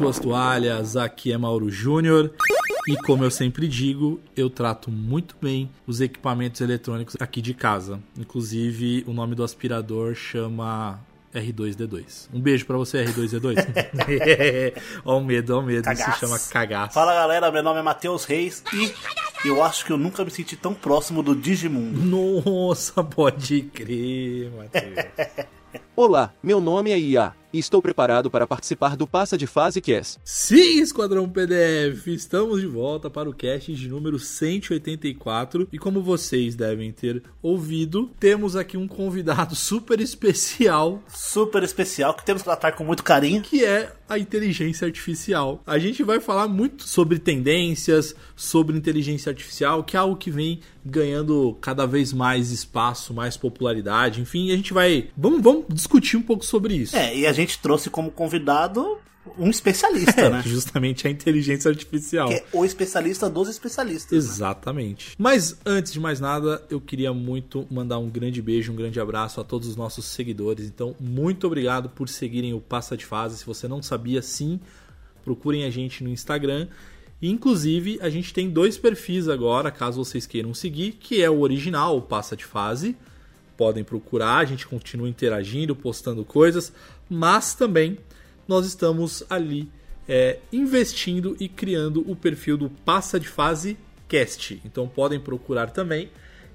Suas toalhas, aqui é Mauro Júnior. E como eu sempre digo, eu trato muito bem os equipamentos eletrônicos aqui de casa. Inclusive, o nome do aspirador chama R2D2. Um beijo pra você, R2D2. ó o medo, ó o medo. Isso Cagaço. chama cagaço. Fala galera, meu nome é Matheus Reis e eu acho que eu nunca me senti tão próximo do Digimundo. Nossa, pode crer, Matheus. Olá, meu nome é Ia e estou preparado para participar do Passa de Fase Cast. Sim, Esquadrão PDF, estamos de volta para o cast de número 184 e como vocês devem ter ouvido, temos aqui um convidado super especial Super especial que temos que tratar com muito carinho. que é a inteligência artificial. A gente vai falar muito sobre tendências, sobre inteligência artificial, que é algo que vem ganhando cada vez mais espaço, mais popularidade, enfim, a gente vai vamos, vamos discutir um pouco sobre isso. É, e a gente trouxe como convidado um especialista, É, né? justamente a inteligência artificial. Que é o especialista dos especialistas. né? Exatamente. Mas antes de mais nada, eu queria muito mandar um grande beijo, um grande abraço a todos os nossos seguidores. Então, muito obrigado por seguirem o Passa de Fase. Se você não sabia, sim, procurem a gente no Instagram. E, Inclusive, a gente tem dois perfis agora, caso vocês queiram seguir, que é o original, o Passa de Fase. Podem procurar, a gente continua interagindo, postando coisas, mas também nós estamos ali é, investindo e criando o perfil do Passa de Fase Cast. Então podem procurar também,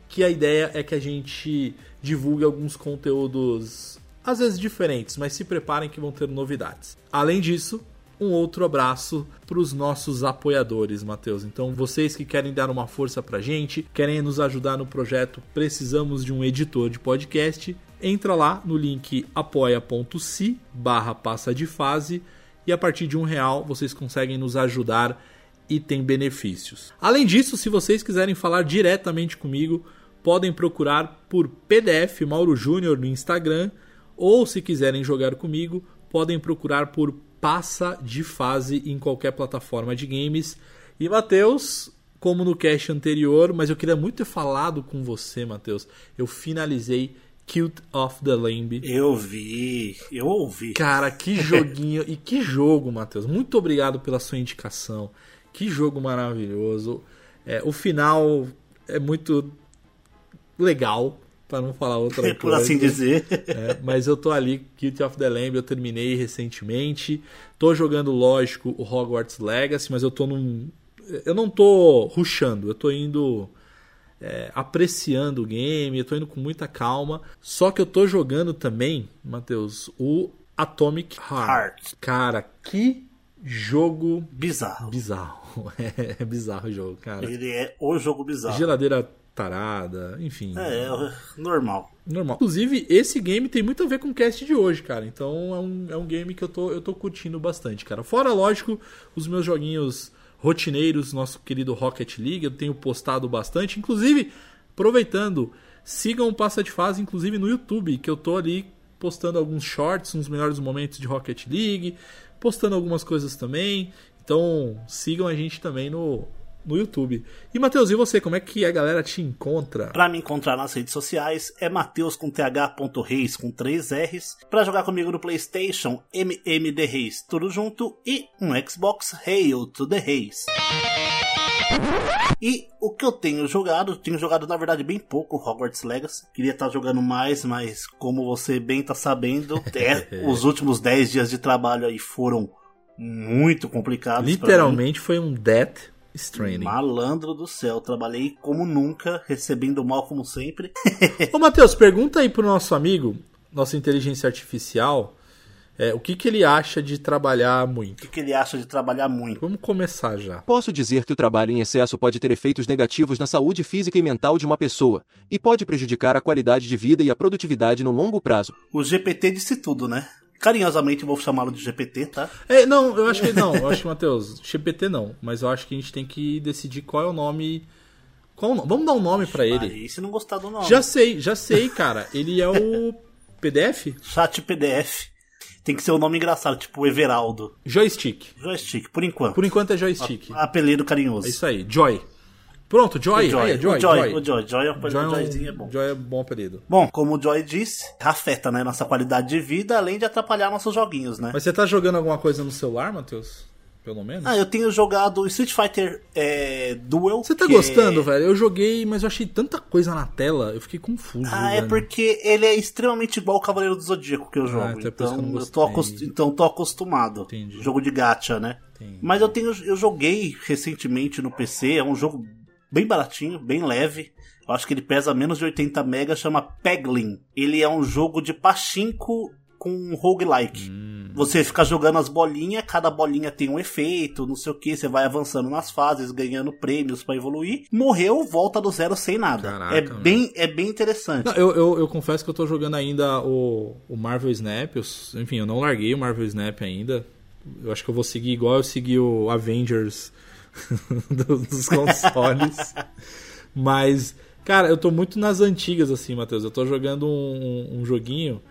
que a ideia é que a gente divulgue alguns conteúdos às vezes diferentes, mas se preparem que vão ter novidades. Além disso, um outro abraço para os nossos apoiadores, Matheus. Então, vocês que querem dar uma força pra gente, querem nos ajudar no projeto Precisamos de um Editor de Podcast, entra lá no link apoia.se barra passa de fase e a partir de um real vocês conseguem nos ajudar e tem benefícios. Além disso, se vocês quiserem falar diretamente comigo, podem procurar por PDF Mauro Júnior no Instagram ou se quiserem jogar comigo, podem procurar por Passa de Fase em qualquer plataforma de games. E Matheus, como no cast anterior, mas eu queria muito ter falado com você, Matheus. Eu finalizei Cute of the Lamb. Eu vi, eu ouvi. Cara, que joguinho e que jogo, Matheus. Muito obrigado pela sua indicação. Que jogo maravilhoso. É, o final é muito legal, para não falar outra coisa. Por assim dizer. É, mas eu tô ali, Guilty of the Lamb, eu terminei recentemente. Tô jogando, lógico, o Hogwarts Legacy, mas eu tô num. Eu não tô rushando, eu tô indo. É, apreciando o game, eu tô indo com muita calma. Só que eu tô jogando também, Matheus, o Atomic Heart. Heart. Cara, que jogo Bizarro. bizarro. É, é bizarro o jogo, cara. Ele é o jogo bizarro. Geladeira tarada, enfim. É, é normal. Normal. Inclusive, esse game tem muito a ver com o cast de hoje, cara. Então é um, é um game que eu tô, eu tô curtindo bastante, cara. Fora, lógico, os meus joguinhos rotineiros, nosso querido Rocket League, eu tenho postado bastante. Inclusive, aproveitando, sigam o Passa de Fase, inclusive no YouTube, que eu tô ali postando alguns shorts, uns melhores momentos de Rocket League, postando algumas coisas também. Então, sigam a gente também no no YouTube. E Matheus, e você, como é que a galera te encontra? Pra me encontrar nas redes sociais é Mateus com th.reis com 3 R's. Pra jogar comigo no PlayStation, MMD Reis, tudo junto. E um Xbox Hail to the Reis. E o que eu tenho jogado, tenho jogado na verdade bem pouco Hogwarts Legacy. Queria estar jogando mais, mas como você bem tá sabendo, é, os últimos 10 dias de trabalho aí foram muito complicados. Literalmente foi um Death Stranding. Malandro do céu, trabalhei como nunca, recebendo mal como sempre. Ô Matheus, pergunta aí pro nosso amigo, nossa inteligência artificial, é, o que, que ele acha de trabalhar O muito. que, que ele acha de trabalhar muito? Vamos começar já. Posso dizer que o trabalho em excesso pode ter efeitos negativos na saúde física e mental de uma pessoa, e pode prejudicar a qualidade de vida e a produtividade no longo prazo. O GPT disse tudo, né? Carinhosamente vou chamá-lo de GPT, tá? É, não, eu acho que não. Eu acho que, Matheus, GPT não. Mas eu acho que a gente tem que decidir qual é o nome. Qual o nome? Vamos dar um nome pra ele. Aí, se não gostar do nome. Já sei, já sei, cara. Ele é o PDF? Chat PDF. Tem que ser um nome engraçado, tipo Everaldo. Joystick. Joystick, por enquanto. Por enquanto é joystick. Apelido carinhoso. É isso aí, Joy. Pronto, Joy. O Joy, Aí, Joy, o Joy, Joy. o Joy, Joy, o Joy é Joyzinho é bom. Joy é bom apelido. Bom, como o Joy disse, afeta né, nossa qualidade de vida, além de atrapalhar nossos joguinhos, né? Mas você tá jogando alguma coisa no celular, Matheus? Pelo menos? Ah, eu tenho jogado Street Fighter é, Duel. Você tá que gostando, é... velho? Eu joguei, mas eu achei tanta coisa na tela, eu fiquei confuso. Ah, é jogando. porque ele é extremamente igual o Cavaleiro do Zodíaco que eu jogo. então é isso que eu então, não eu tô acost... então tô acostumado. Entendi. Jogo de gacha, né? Entendi. Mas eu tenho eu joguei recentemente no PC, é um jogo bem baratinho, bem leve. Eu acho que ele pesa menos de 80 megas, chama Peglin. Ele é um jogo de pachinko com roguelike. Hum. Você fica jogando as bolinhas, cada bolinha tem um efeito, não sei o que, você vai avançando nas fases, ganhando prêmios pra evoluir. Morreu, volta do zero sem nada. Caraca, é mano. bem é bem interessante. Não, eu, eu, eu confesso que eu tô jogando ainda o, o Marvel Snap. eu enfim, eu não larguei o Marvel Snap ainda. Eu acho que eu vou seguir igual eu segui o Avengers dos consoles. Mas, cara, eu tô muito nas antigas, assim, Matheus. Eu tô jogando um, um- um joguinho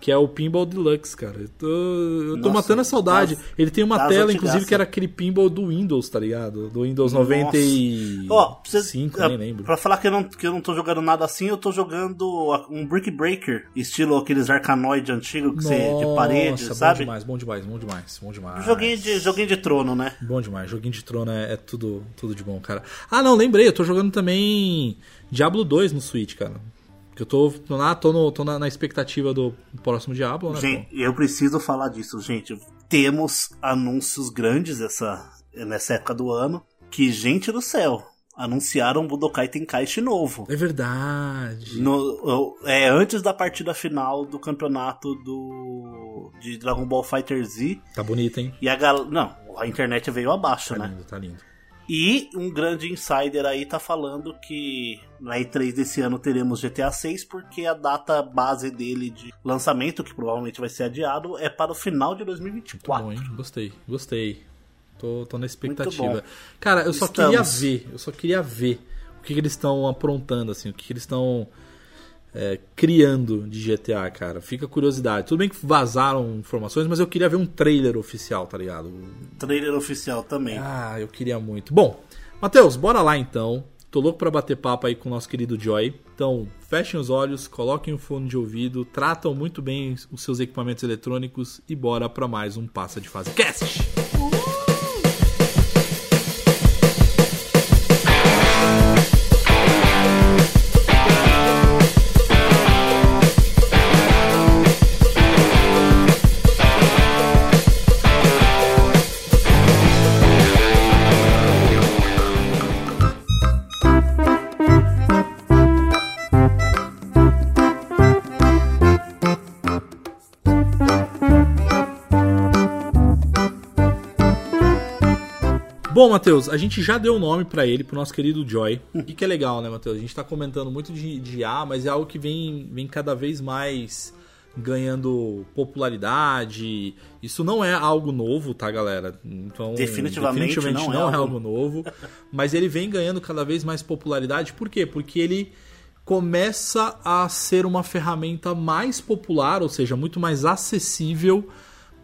que é o Pinball Deluxe, cara. Eu tô, eu tô Nossa, matando a saudade. das- Ele tem uma tela, inclusive, que era aquele pinball do Windows, tá ligado? Do Windows 95, Ó, pra você- nem lembro. Pra falar que eu, não, que eu não tô jogando nada assim, eu tô jogando um Brick Breaker, estilo aqueles arcanoide antigos que você, de parede, bom sabe? demais, bom demais, bom demais, bom demais. Joguinho de, joguinho de trono, né? Bom demais, joguinho de trono é, é tudo, tudo de bom, cara. Ah, não, lembrei, eu tô jogando também Diablo 2 no Switch, cara. Eu tô, tô, na, tô, no- tô na, na expectativa do próximo Diablo, né? Gente, eu preciso falar disso, gente. Temos anúncios grandes essa, nessa época do ano. Que, gente do céu, anunciaram Budokai Tenkaichi novo. É verdade. No, é antes da partida final do campeonato do de Dragon Ball Fighter Z Tá bonito, hein? e a gal... não, a internet veio abaixo, Tá né? lindo, tá lindo. E um grande insider aí tá falando que na E3 desse ano teremos GTA 6 porque a data base dele de lançamento, que provavelmente vai ser adiado, é para o final de Muito 2024. bom, hein? Gostei, gostei. Tô, tô na expectativa. Cara, eu só Estamos. queria ver, eu só queria ver o que, que eles estão aprontando, assim, o que, que eles estão é, criando de GTA, cara. Fica curiosidade. Tudo bem que vazaram informações, mas eu queria ver um trailer oficial, tá ligado? Trailer oficial também. Ah, eu queria muito. Bom, Matheus, bora lá então. Tô louco pra bater papo aí com o nosso querido Joy. Então, fechem os olhos, coloquem o fone de ouvido, tratam muito bem os seus equipamentos eletrônicos e bora pra mais um Passa de Fase Cast. Bom, Matheus, a gente já deu o nome pra ele, pro nosso querido Joy. E que é legal, né, Matheus? A gente tá comentando muito de, de IA, mas é algo que vem, vem cada vez mais ganhando popularidade. Isso não é algo novo, tá, galera? Então, Definitivamente não é não é algo- algo novo. Mas ele vem ganhando cada vez mais popularidade. Por quê? Porque ele começa a ser uma ferramenta mais popular, ou seja, muito mais acessível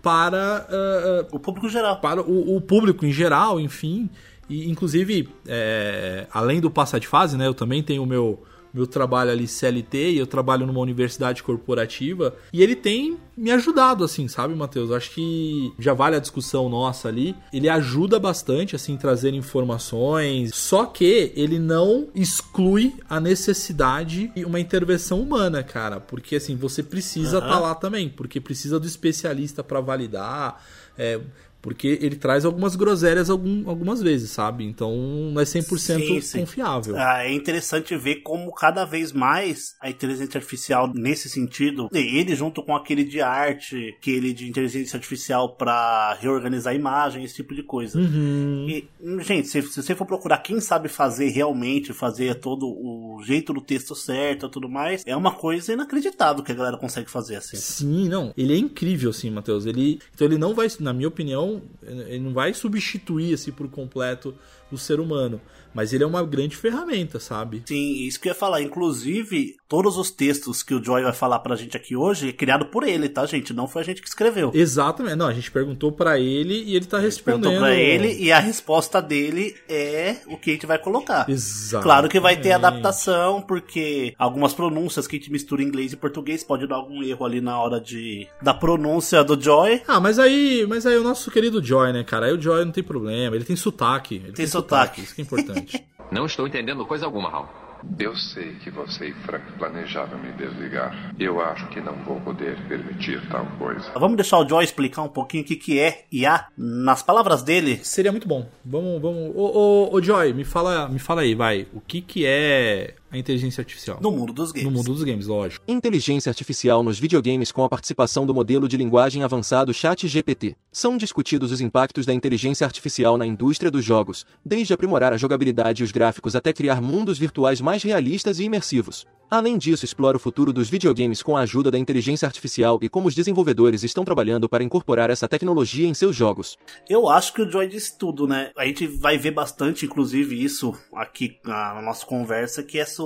para ah, O público geral. para o, o público em geral, enfim. E, inclusive, é, além do passar de fase, né? Eu também tenho o meu meu trabalho ali CLT e eu trabalho numa universidade corporativa e ele tem me ajudado assim, sabe, Matheus? Acho que já vale a discussão nossa ali. Ele ajuda bastante assim trazer informações, só que ele não exclui a necessidade de uma intervenção humana, cara, porque assim, você precisa estar uhum. tá lá também, porque precisa do especialista para validar, é, porque ele traz algumas groselhas algum, algumas vezes, sabe? Então não é 100% sim, sim. confiável. Ah, é interessante ver como cada vez mais a inteligência artificial, nesse sentido, ele junto com aquele de arte, aquele de inteligência artificial para reorganizar a imagem, esse tipo de coisa. Uhum. E, gente, se, se, você for procurar quem sabe fazer realmente, fazer todo o jeito do texto certo e tudo mais, é uma coisa inacreditável que a galera consegue fazer assim. Sim, não. Ele é incrível, assim, Matheus. Ele, então ele não vai, na minha opinião, ele não vai substituir assim por completo o ser humano. Mas ele é uma grande ferramenta, sabe? Sim, isso que eu ia falar. Inclusive, todos os textos que o Joy vai falar pra gente aqui hoje é criado por ele, tá, gente? Não foi a gente que escreveu. Exatamente. Não, a gente perguntou para ele e ele tá respondendo. Perguntou pra ele e a resposta dele é o que a gente vai colocar. Exato. Claro que vai ter adaptação, porque algumas pronúncias que a gente mistura inglês e português pode dar algum erro ali na hora de da pronúncia do Joy. Ah, mas aí, mas aí o nosso querido Joy, né, cara? Aí o Joy não tem problema, ele tem sotaque. Ele tem, tem sotaque. Sotaque. Isso que é importante. Não estou entendendo coisa alguma, Hal. Eu sei que você e Frank planejavam me desligar. Eu acho que não vou poder permitir tal coisa. Vamos deixar o Joy explicar um pouquinho o que, que é IA nas palavras dele. Seria muito bom. Vamos, vamos. Ô, ô, ô Joy, me fala, me fala aí, vai. O que, que é a inteligência artificial. No mundo dos games. No mundo dos games, lógico. Inteligência artificial nos videogames com a participação do modelo de linguagem avançado ChatGPT. São discutidos os impactos da inteligência artificial na indústria dos jogos, desde aprimorar a jogabilidade e os gráficos até criar mundos virtuais mais realistas e imersivos. Além disso, explora o futuro dos videogames com a ajuda da inteligência artificial e como os desenvolvedores estão trabalhando para incorporar essa tecnologia em seus jogos. Eu acho que o Joy disse tudo, né? A gente vai ver bastante, inclusive, isso aqui na nossa conversa, que é sobre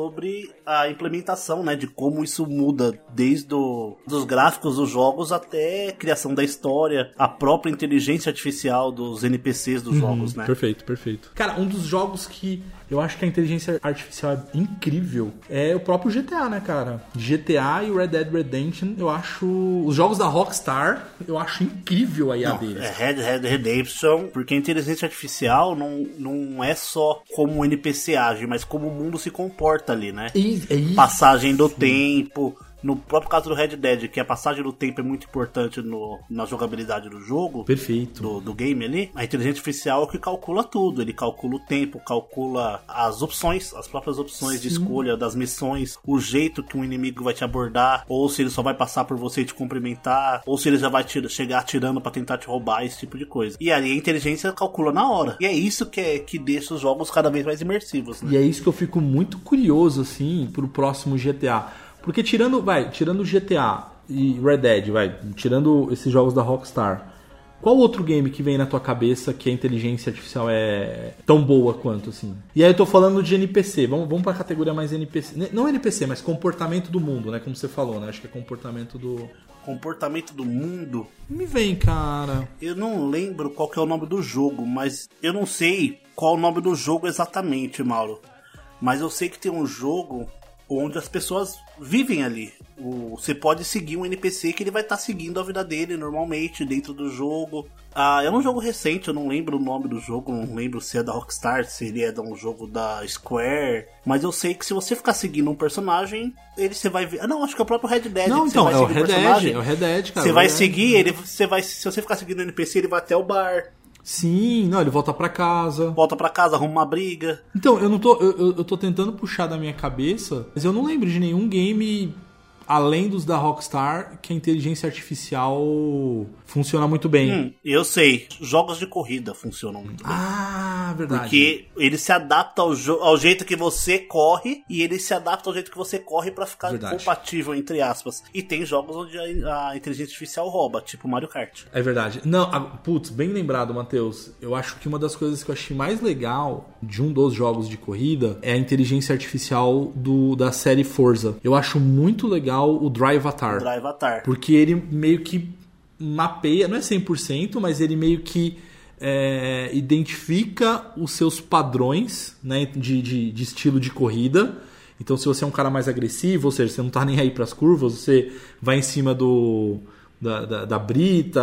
a implementação, né? De como isso muda desde o, dos gráficos dos jogos até a criação da história, a própria inteligência artificial dos NPCs dos uhum, jogos, né? Perfeito, perfeito. Cara, um dos jogos que eu acho que a inteligência artificial é incrível. É o próprio GTA, né, cara? GTA e o Red Dead Redemption, eu acho. Os jogos da Rockstar, eu acho incrível a IA não, deles. É Red Dead Redemption, porque a inteligência artificial não, não é só como o NPC age, mas como o mundo se comporta ali, né? É isso. Passagem do tempo no próprio caso do Red Dead, que a passagem do tempo é muito importante no, na jogabilidade do jogo. Perfeito. Do, do game ali. A inteligência artificial é o que calcula tudo. Ele calcula o tempo, calcula as opções, as próprias opções Sim. de escolha das missões, o jeito que um inimigo vai te abordar, ou se ele só vai passar por você e te cumprimentar, ou se ele já vai te, chegar atirando para tentar te roubar, esse tipo de coisa. E ali a inteligência calcula na hora. E é isso que, é, que deixa os jogos cada vez mais imersivos. Né? E é isso que eu fico muito curioso, assim, pro próximo GTA porque tirando, vai, tirando GTA e Red Dead, vai, tirando esses jogos da Rockstar, qual outro game que vem na tua cabeça que a inteligência artificial é tão boa quanto, assim? E aí eu tô falando de NPC, vamos, vamos pra categoria mais NPC. Não NPC, mas comportamento do mundo, né? Como você falou, né? Acho que é comportamento do. Comportamento do mundo? Me vem, cara. Eu não lembro qual que é o nome do jogo, mas eu não sei qual é o nome do jogo exatamente, Mauro. Mas eu sei que tem um jogo onde as pessoas vivem ali. O, você pode seguir um NPC que ele vai estar tá seguindo a vida dele normalmente dentro do jogo. Ah, é um jogo recente, eu não lembro o nome do jogo, não lembro se é da Rockstar, se ele é de um jogo da Square. Mas eu sei que se você ficar seguindo um personagem, ele você vai ver. Ah, não, acho que é o próprio Red Dead. Não, então, é o Red Dead, é o Red Dead, cara. Você vai seguir, ele, você vai, se você ficar seguindo o NPC, ele vai até o bar. Sim, não, ele volta para casa. Volta para casa, arruma uma briga. Então, eu não tô. Eu, eu tô tentando puxar da minha cabeça, mas eu não lembro de nenhum game além dos da Rockstar, que a inteligência artificial funciona muito bem. Hum, eu sei, jogos de corrida funcionam muito bem. Ah, verdade. Porque ele se adapta ao, ao, jeito que você corre e ele se adapta ao jeito que você corre para ficar verdade. compatível, entre aspas. E tem jogos onde a, a, inteligência artificial rouba, tipo Mario Kart. É verdade. Não, a, putz, bem lembrado, Matheus. Eu acho que uma das coisas que eu achei mais legal de um dos jogos de corrida é a inteligência artificial do, da série Forza. Eu acho muito legal o Drive Avatar. O Drive. Porque ele meio que mapeia, não é 100%, mas ele meio que é, identifica os seus padrões né, de, de, de estilo de corrida. Então, se você é um cara mais agressivo, ou seja, você não tá nem aí para as curvas, você vai em cima do da, da, da brita.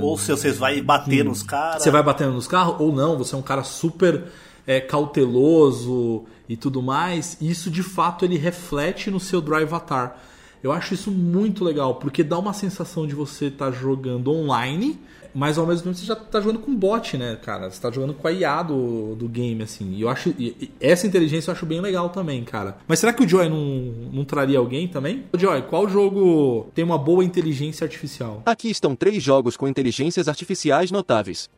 Ou se você vai bater nos caras. Você vai batendo nos carros, ou não, você é um cara super é, cauteloso e tudo mais. Isso de fato ele reflete no seu Drive Avatar. Eu acho isso muito legal, porque dá uma sensação de você estar tá jogando online, mas ao mesmo tempo você já está jogando com bot, né, cara? Você está jogando com a IA do, do game, assim. E eu acho. E essa inteligência eu acho bem legal também, cara. Mas será que o Joy não, não traria alguém também? Ô, Joy, qual jogo tem uma boa inteligência artificial? Aqui estão três jogos com inteligências artificiais notáveis: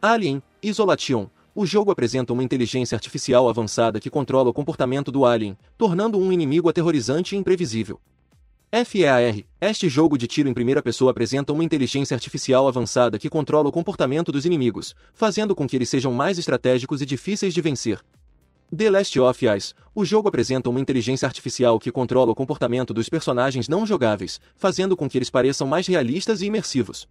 Alien, Isolation, o jogo apresenta uma inteligência artificial avançada que controla o comportamento do alien, tornando um inimigo aterrorizante e imprevisível. FEAR, este jogo de tiro em primeira pessoa apresenta uma inteligência artificial avançada que controla o comportamento dos inimigos, fazendo com que eles sejam mais estratégicos e difíceis de vencer. The Last of Us, o jogo apresenta uma inteligência artificial que controla o comportamento dos personagens não jogáveis, fazendo com que eles pareçam mais realistas e imersivos.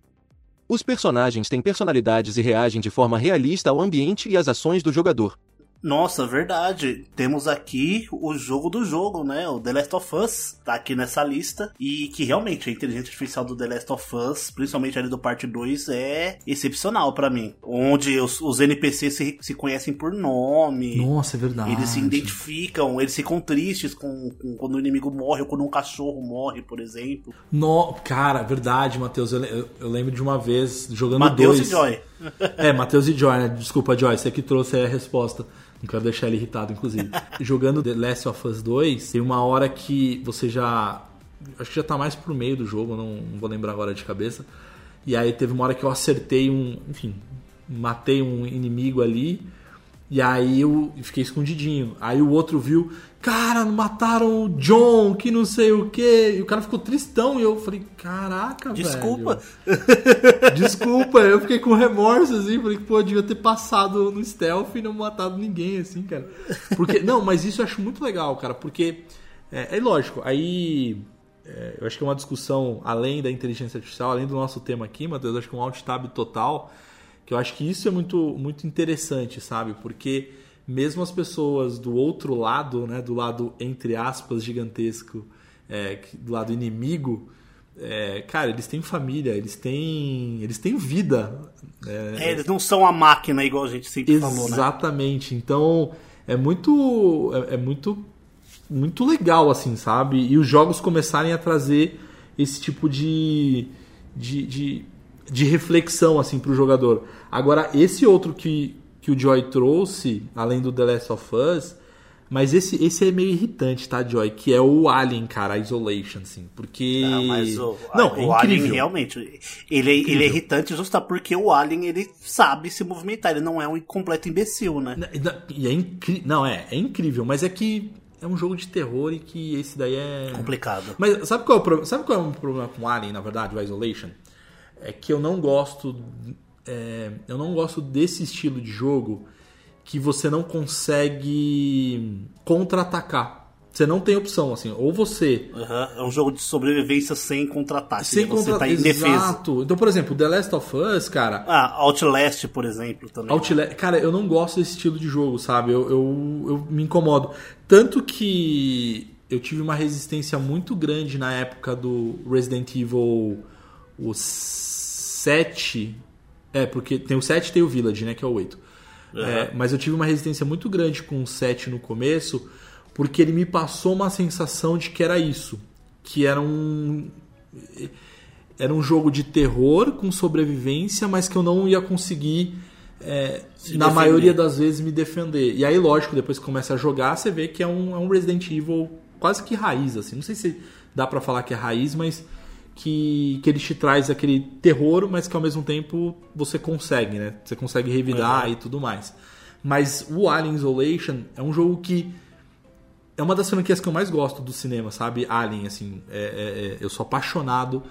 Os personagens têm personalidades e reagem de forma realista ao ambiente e às ações do jogador. Nossa, verdade. Temos aqui o jogo do jogo, né? O The Last of Us tá aqui nessa lista. E que realmente a inteligência artificial do The Last of Us, principalmente ali do parte 2, é excepcional para mim. Onde os, os NPCs se, se, conhecem por nome. Nossa, é verdade. Eles se identificam, eles ficam tristes com, com quando o inimigo morre ou quando um cachorro morre, por exemplo. No, cara, verdade, Matheus. Eu, eu, eu lembro de uma vez jogando Mateus dois. e Joy. é, Matheus e Joy, né? Desculpa, Joy, você que trouxe a resposta. Não quero deixar ele irritado, inclusive. Jogando The Last of Us 2, tem uma hora que você já. Acho que já tá mais pro meio do jogo, não, não vou lembrar agora de cabeça. E aí teve uma hora que eu acertei um. Enfim, matei um inimigo ali. E aí eu fiquei escondidinho. Aí o outro viu, cara, mataram o John, que não sei o que. E o cara ficou tristão. E eu falei, caraca, Desculpa. velho. Desculpa. Eu fiquei com remorso, assim. Falei, pô, eu devia ter passado no stealth e não matado ninguém, assim, cara. Porque, não, mas isso eu acho muito legal, cara. Porque, é, é lógico, aí... É, eu acho que é uma discussão além da inteligência artificial, além do nosso tema aqui, Matheus, acho que é um alt tab total que eu acho que isso é muito, muito interessante, sabe? Porque mesmo as pessoas do outro lado, né, do lado entre aspas gigantesco, é, do lado inimigo, é, cara, eles têm família, eles têm, eles têm vida. É, é eles não são a máquina igual a gente sempre exatamente. falou, né? Exatamente. Então é muito, é, é, muito, muito legal assim, sabe? E os jogos começarem a trazer esse tipo de, de, de de reflexão assim para o jogador. Agora esse outro que, que o Joy trouxe, além do The Last of Us, mas esse, esse é meio irritante, tá, Joy? Que é o Alien, cara, Isolation, assim. Porque. Não, mas o, Não, o é Alien realmente. Ele, é, ele é irritante justo porque o Alien ele sabe se movimentar, ele não é um completo imbecil, né? E é incrível. Não, é, é incrível, mas é que é um jogo de terror e que esse daí é. Complicado. Mas sabe qual é o, pro... sabe qual é o problema com o Alien, na verdade, o Isolation? É que eu não gosto é, eu não gosto desse estilo de jogo que você não consegue contra-atacar. Você não tem opção, assim, ou você. Uhum. É um jogo de sobrevivência sem contra-ataque. Sem contra... Você tá Exato. Então, por exemplo, The Last of Us, cara. Ah, Outlast, por exemplo, também. Outlast, cara, eu não gosto desse estilo de jogo, sabe? Eu, eu, eu me incomodo. Tanto que eu tive uma resistência muito grande na época do Resident Evil o 7. É, porque tem o 7 e tem o Village, né? Que é o 8. Uhum. É, mas eu tive uma resistência muito grande com o 7 no começo, porque ele me passou uma sensação de que era isso. Que era um. Era um jogo de terror com sobrevivência, mas que eu não ia conseguir, é, na defender. maioria das vezes, me defender. E aí, lógico, depois que começa a jogar, você vê que é um, é um Resident Evil quase que raiz, assim. Não sei se dá para falar que é raiz, mas que, que ele te traz aquele terror, mas que ao mesmo tempo você consegue, né? Você consegue revidar uhum. e tudo mais. Mas o Alien Isolation é um jogo que é uma das franquias que eu mais gosto do cinema, sabe? Alien, assim, é, é, é eu sou apaixonado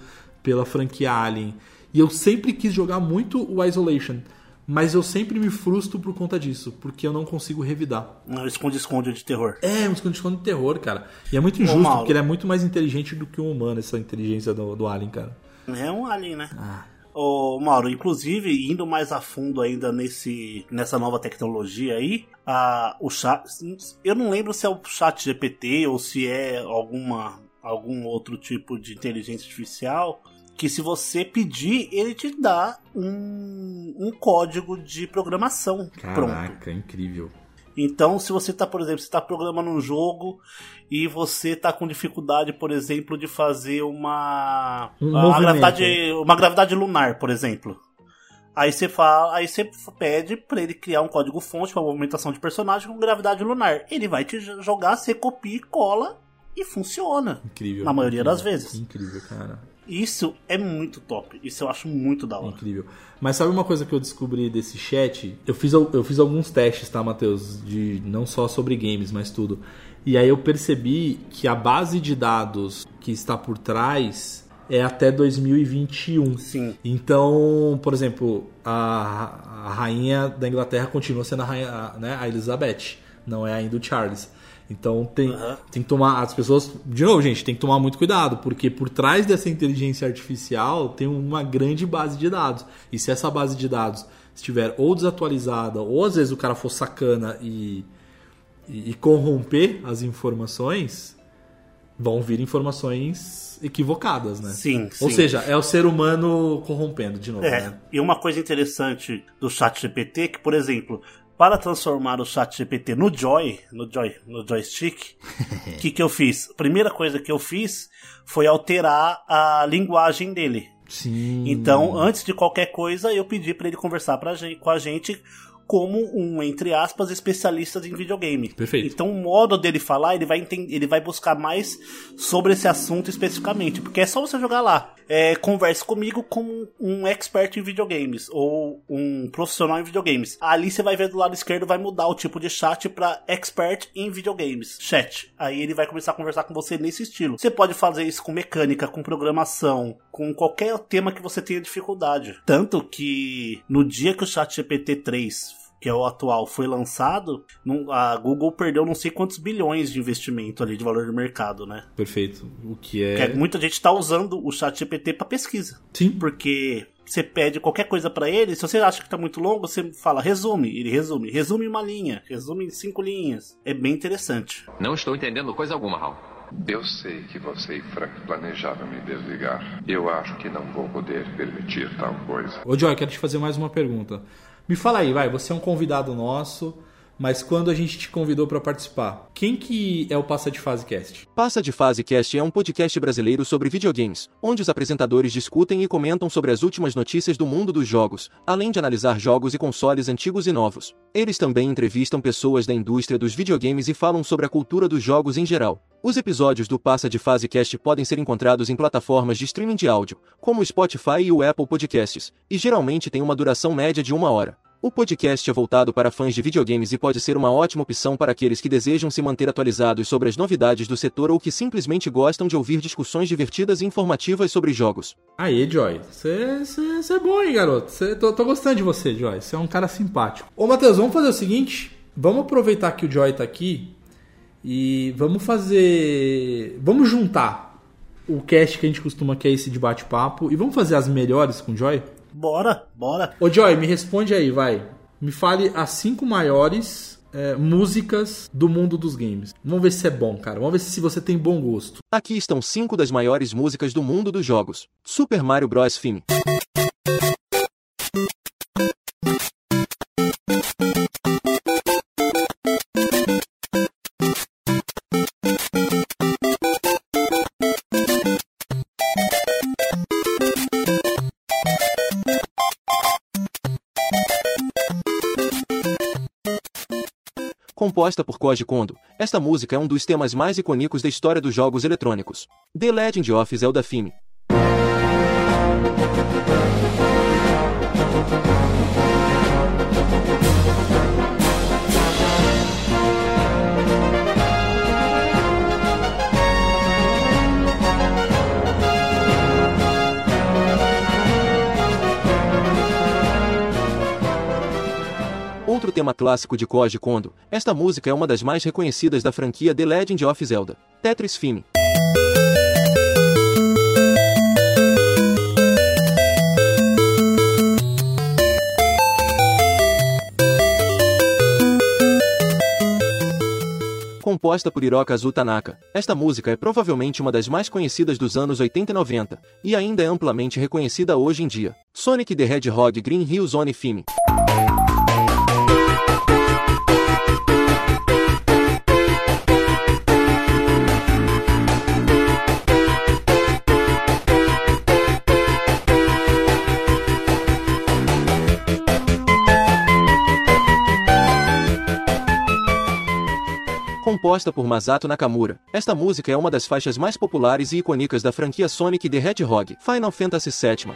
pela franquia Alien. E eu sempre quis jogar muito o Isolation. Mas eu sempre me frustro por conta disso, porque eu não consigo revidar. Um esconde-esconde de terror. É, um esconde-esconde de terror, cara. E é muito injusto, porque ele é muito mais inteligente do que um humano, essa inteligência do, do Alien, cara. É um Alien, né? Ah, Ô, Mauro, inclusive, indo mais a fundo ainda nesse, nessa nova tecnologia aí, a, o chat. Eu não lembro se é o chat GPT ou se é alguma, algum outro tipo de inteligência artificial. Que se você pedir, ele te dá um, um código de programação pronto. Caraca, incrível. Então, se você está, por exemplo, está programando um jogo e você está com dificuldade, por exemplo, de fazer uma Um uma gravidade, uma gravidade lunar, por exemplo. Aí você fala, aí você pede para ele criar um código fonte para movimentação de personagem com gravidade lunar. Ele vai te jogar, você copia e cola e funciona. Incrível. Na maioria incrível. das vezes. Incrível, cara. Isso é muito top. Isso eu acho muito da hora. Incrível. Mas sabe uma coisa que eu descobri desse chat? Eu fiz, eu fiz alguns testes, tá, Matheus? De não só sobre games, mas tudo. E aí eu percebi que a base de dados que está por trás é até 2021. Sim. Então, por exemplo, a, a rainha da Inglaterra continua sendo a, rainha, né, a Elizabeth, não é ainda o Charles. Então tem, Aham. tem que tomar. As pessoas. De novo, gente, tem que tomar muito cuidado, porque por trás dessa inteligência artificial tem uma grande base de dados. E se essa base de dados estiver ou desatualizada, ou às vezes o cara for sacana e, e, e corromper as informações, vão vir informações equivocadas, né? Sim, Ou sim. seja, é o ser humano corrompendo, de novo, É, né? e uma coisa interessante do chat GPT que, por exemplo, para transformar o chat GPT no Joy, no Joy, no joystick, o que, que eu fiz? A primeira coisa que eu fiz foi alterar a linguagem dele. Sim. Então, antes de qualquer coisa, eu pedi para ele conversar pra gente, com a gente como um, entre aspas, especialista em videogame. Perfeito. Então, o modo dele falar, ele vai, enten- ele vai buscar mais sobre esse assunto especificamente. Porque é só você jogar lá. É, converse comigo como um expert em videogames. Ou um profissional em videogames. Ali você vai ver do lado esquerdo, vai mudar o tipo de chat para expert em videogames. Chat. Aí ele vai começar a conversar com você nesse estilo. Você pode fazer isso com mecânica, com programação, com qualquer tema que você tenha dificuldade. Tanto que no dia que o chat GPT 3 que é o atual, foi lançado, a Google perdeu não sei quantos bilhões de investimento ali de valor de mercado, né? Perfeito. O que Porque é. muita gente tá usando o chat GPT para pesquisa. Sim. Porque você pede qualquer coisa para ele, se você acha que tá muito longo, você fala resume, ele resume, resume em uma linha, resume em cinco linhas. É bem interessante. Não estou entendendo coisa alguma, Hal. Eu sei que você e Frank planejavam me desligar. Eu acho que não vou poder permitir tal coisa. Ô, Joy, quero te fazer mais uma pergunta. Me fala aí, vai, você é um convidado nosso, mas quando a gente te convidou para participar, quem que é o Passa de Fase Cast? Passa de Fase Cast é um podcast brasileiro sobre videogames, onde os apresentadores discutem e comentam sobre as últimas notícias do mundo dos jogos, além de analisar jogos e consoles antigos e novos. Eles também entrevistam pessoas da indústria dos videogames e falam sobre a cultura dos jogos em geral. Os episódios do Passa de Fase Cast podem ser encontrados em plataformas de streaming de áudio, como o Spotify e o Apple Podcasts, e geralmente têm uma duração média de uma hora. O podcast é voltado para fãs de videogames e pode ser uma ótima opção para aqueles que desejam se manter atualizados sobre as novidades do setor ou que simplesmente gostam de ouvir discussões divertidas e informativas sobre jogos. Aê, Joy, você é bom, hein, garoto? Cê, tô, tô gostando de você, Joy. Você é um cara simpático. Ô, Matheus, vamos fazer o seguinte: vamos aproveitar que o Joy tá aqui e vamos fazer. Vamos juntar o cast que a gente costuma que é esse de bate-papo e vamos fazer as melhores com o Joy? Bora, bora. Ô Joy, me responde aí, vai. Me fale as cinco maiores é, músicas do mundo dos games. Vamos ver se é bom, cara. Vamos ver se você tem bom gosto. Aqui estão cinco das maiores músicas do mundo dos jogos. Super Mario Bros. Theme. Composta por Koji Kondo, esta música é um dos temas mais icônicos da história dos jogos eletrônicos. The Legend of Zelda Theme. Outro tema clássico de Koji Kondo, esta música é uma das mais reconhecidas da franquia The Legend of Zelda, Tetris Fime. composta por Hirokazu Tanaka. Esta música é provavelmente uma das mais conhecidas dos anos 80 e 90, e ainda é amplamente reconhecida hoje em dia. Sonic the Hedgehog Green Hill Zone Fime. Composta por Masato Nakamura, esta música é uma das faixas mais populares e icônicas da franquia Sonic the Hedgehog, Final Fantasy VII.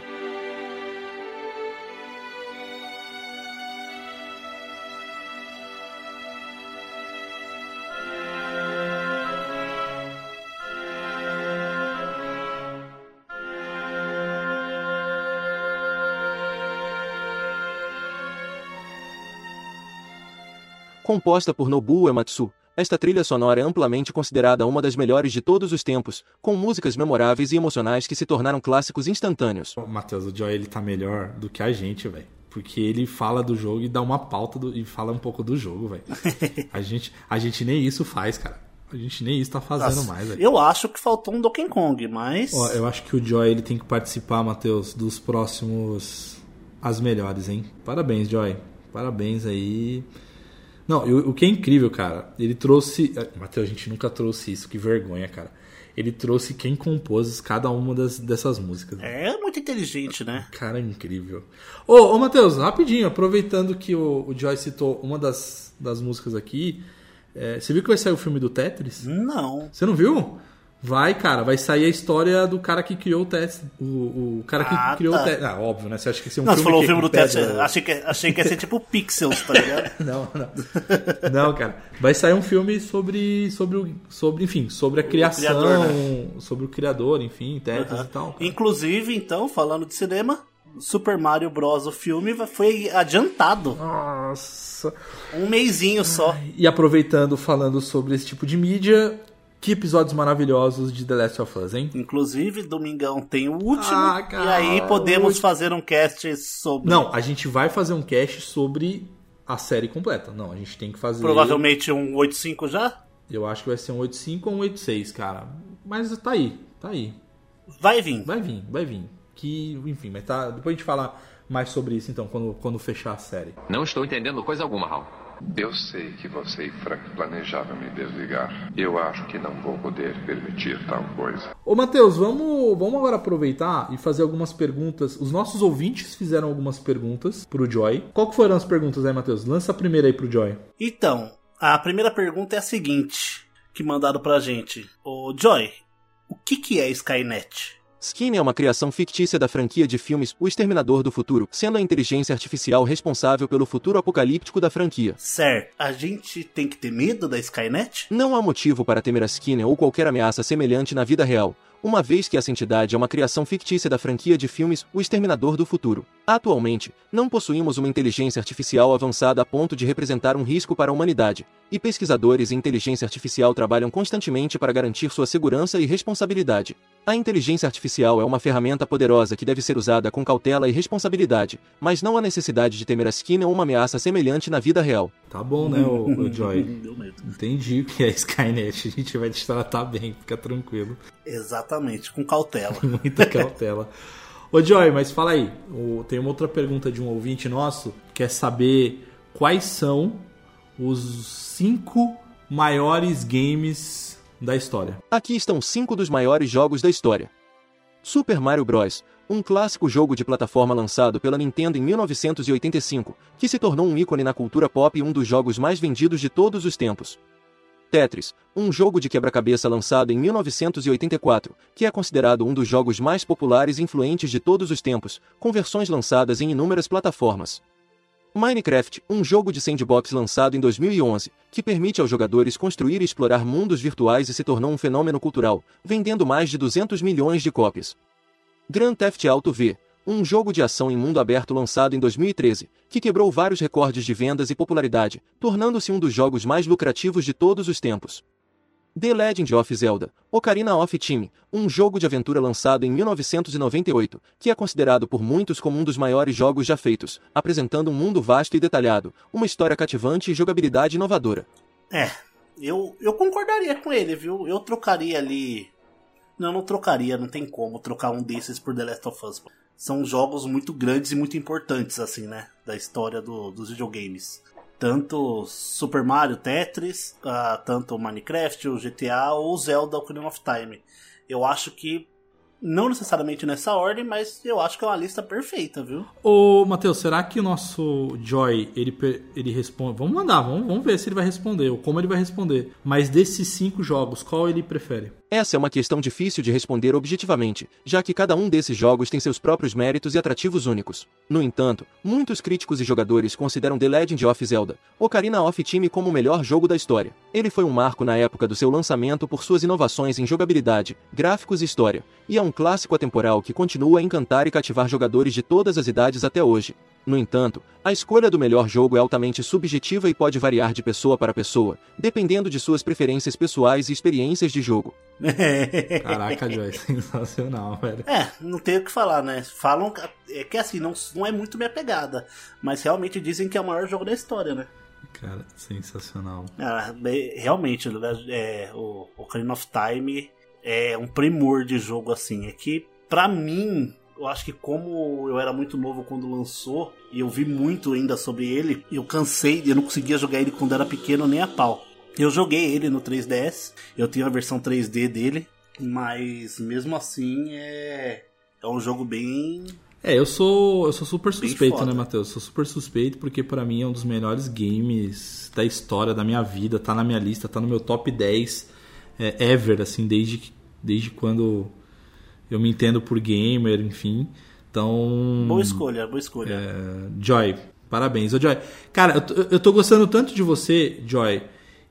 Composta por Nobuo Ematsu, esta trilha sonora é amplamente considerada uma das melhores de todos os tempos, com músicas memoráveis e emocionais que se tornaram clássicos instantâneos. Matheus, o Joy ele tá melhor do que a gente, velho. Porque ele fala do jogo e dá uma pauta do, e fala um pouco do jogo, velho. a, gente, a gente nem isso faz, cara. A gente nem isso tá fazendo Nossa, mais, velho. Eu acho que faltou um Donkey Kong, mas. Ó, eu acho que o Joy ele tem que participar, Matheus, dos próximos As Melhores, hein? Parabéns, Joy. Parabéns aí. Não, o, o que é incrível, cara, ele trouxe. Matheus, a gente nunca trouxe isso, que vergonha, cara. Ele trouxe quem compôs cada uma das, dessas músicas. É muito inteligente, né? Cara, é incrível. Ô, ô Matheus, rapidinho, aproveitando que o, o Joy citou uma das, das músicas aqui, é, você viu que vai sair o filme do Tetris? Não. Você não viu? Vai, cara, vai sair a história do cara que criou o Tetris. O, o cara que Ah, criou tá. o Tetris. Ah, óbvio, né? Você acha que esse é um Não, você filme falou o filme do pega- Achei que, achei que ia ser tipo Pixels, tá ligado? Não, não. Não, cara. Vai sair um filme sobre, sobre, o, sobre enfim, sobre a criação, criador, né? sobre o criador, enfim, Tetris e tal. cara. Inclusive, então, falando de cinema, Super Mario Bros. o filme foi adiantado. Nossa. Um mêsinho só. E aproveitando, falando sobre esse tipo de mídia, que episódios maravilhosos de The Last of Us, hein? Inclusive, domingão tem o último. Ah, e cara, aí podemos hoje- fazer um cast sobre. Não, a gente vai fazer um cast sobre a série completa. Não, a gente tem que fazer. Provavelmente um 85 já? Eu acho que vai ser um 85 ou um 86, cara. Mas tá aí, tá aí. Vai vir. Vai vir, vai vir. Que, enfim, mas tá. Depois a gente fala mais sobre isso então, quando, quando fechar a série. Não estou entendendo coisa alguma, Hal. Eu sei que você e Frank planejavam me desligar. Eu acho que não vou poder permitir tal coisa. Ô Matheus, vamos, vamos agora aproveitar e fazer algumas perguntas. Os nossos ouvintes fizeram algumas perguntas pro Joy. Qual que foram as perguntas aí, Matheus? Lança a primeira aí pro Joy. Então, a primeira pergunta é a seguinte, que mandaram pra gente. Ô, Joy, o que que é Skynet? Skin é uma criação fictícia da franquia de filmes O Exterminador do Futuro, sendo a inteligência artificial responsável pelo futuro apocalíptico da franquia. Certo, a gente tem que ter medo da Skynet? Não há motivo para temer a Skinner ou qualquer ameaça semelhante na vida real, uma vez que essa entidade é uma criação fictícia da franquia de filmes O Exterminador do Futuro. Atualmente, não possuímos uma inteligência artificial avançada a ponto de representar um risco para a humanidade, e pesquisadores em inteligência artificial trabalham constantemente para garantir sua segurança e responsabilidade. A inteligência artificial é uma ferramenta poderosa que deve ser usada com cautela e responsabilidade, mas não há necessidade de temer a Skinner ou uma ameaça semelhante na vida real. Tá bom, né, ô, ô Joy? Deu medo. Entendi o que é Skynet. A gente vai te tratar bem, fica tranquilo. Exatamente, com cautela. Muita cautela. Ô Joy, mas fala aí. o- tem uma outra pergunta de um ouvinte nosso. Quer saber quais são os cinco maiores games da história. Aqui estão cinco dos maiores jogos da história. Super Mario Bros., um clássico jogo de plataforma lançado pela Nintendo em 1985, que se tornou um ícone na cultura pop e um dos jogos mais vendidos de todos os tempos. Tetris, um jogo de quebra-cabeça lançado em 1984, que é considerado um dos jogos mais populares e influentes de todos os tempos, com versões lançadas em inúmeras plataformas. Minecraft, um jogo de sandbox lançado em 2011, que permite aos jogadores construir e explorar mundos virtuais e se tornou um fenômeno cultural, vendendo mais de 200 milhões de cópias. Grand Theft Auto V, um jogo de ação em mundo aberto lançado em 2013, que quebrou vários recordes de vendas e popularidade, tornando-se um dos jogos mais lucrativos de todos os tempos. The Legend of Zelda, Ocarina of Time, um jogo de aventura lançado em 1998, que é considerado por muitos como um dos maiores jogos já feitos, apresentando um mundo vasto e detalhado, uma história cativante e jogabilidade inovadora. É, eu, eu concordaria com ele, viu? Eu trocaria ali. Não, não trocaria, não tem como trocar um desses por The Last of Us. São jogos muito grandes e muito importantes, assim, né? Da história do, dos videogames. Tanto Super Mario, Tetris, uh, tanto Minecraft, o GTA ou Zelda Ocarina of Time. Eu acho que não necessariamente nessa ordem, mas eu acho que é uma lista perfeita, viu? Ô, Matheus, será que o nosso Joy, ele, ele responde... Vamos mandar, vamos, vamos ver se ele vai responder, ou como ele vai responder. Mas desses cinco jogos, qual ele prefere? Essa é uma questão difícil de responder objetivamente, já que cada um desses jogos tem seus próprios méritos e atrativos únicos. No entanto, muitos críticos e jogadores consideram The Legend of Zelda, Ocarina of Time como o melhor jogo da história. Ele foi um marco na época do seu lançamento por suas inovações em jogabilidade, gráficos e história, e é um clássico atemporal que continua a encantar e cativar jogadores de todas as idades até hoje. No entanto, a escolha do melhor jogo é altamente subjetiva e pode variar de pessoa para pessoa, dependendo de suas preferências pessoais e experiências de jogo. Caraca, Joy, sensacional, velho. É, não tenho o que falar, né? Falam é que assim, não, não é muito minha pegada, mas realmente dizem que é o maior jogo da história, né? Cara, sensacional. Ah, realmente, é, o Ocarina of Time é um primor de jogo assim. É que, pra mim, eu acho que como eu era muito novo quando lançou, e eu vi muito ainda sobre ele, eu cansei, eu não conseguia jogar ele quando era pequeno nem a pau. Eu joguei ele no 3DS, eu tenho a versão 3D dele, mas mesmo assim é, é um jogo bem. É, eu sou eu sou super suspeito, né, Matheus? Sou super suspeito porque para mim é um dos melhores games da história da minha vida, tá na minha lista, tá no meu top 10 é, ever, assim, desde, desde quando eu me entendo por gamer, enfim. Então. Boa escolha, boa escolha. É, Joy, parabéns. Ô, Joy, cara, eu tô, eu tô gostando tanto de você, Joy,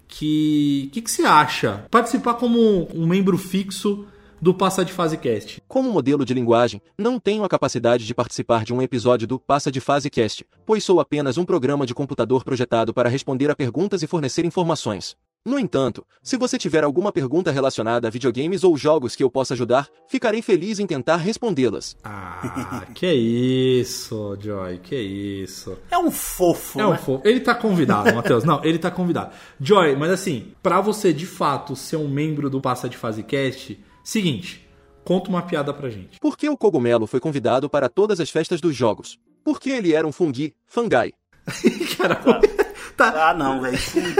que. O que, que você acha? Participar como um membro fixo do Passa de Fase Cast. Como modelo de linguagem, não tenho a capacidade de participar de um episódio do Passa de Fase Cast, pois sou apenas um programa de computador projetado para responder a perguntas e fornecer informações. No entanto, se você tiver alguma pergunta relacionada a videogames ou jogos que eu possa ajudar, ficarei feliz em tentar respondê-las. Ah, que isso, Joy, que isso. É um fofo, É né? um fofo. Ele tá convidado, Matheus. Não, ele tá convidado. Joy, mas assim, para você de fato ser um membro do Passa de Fase Cast, seguinte, conta uma piada pra gente. Por que o cogumelo foi convidado para todas as festas dos jogos? Porque ele era um fungi, fangai. Caramba. Tá. Ah, não, velho.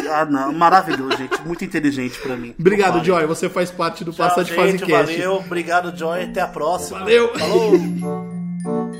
Ah, não. Maravilhoso, gente. Muito inteligente pra mim. Obrigado, Vale. Joy. Você faz parte do Tchau, Passa de Fase. Valeu. Obrigado, Joy. Até a próxima. Valeu. Falou.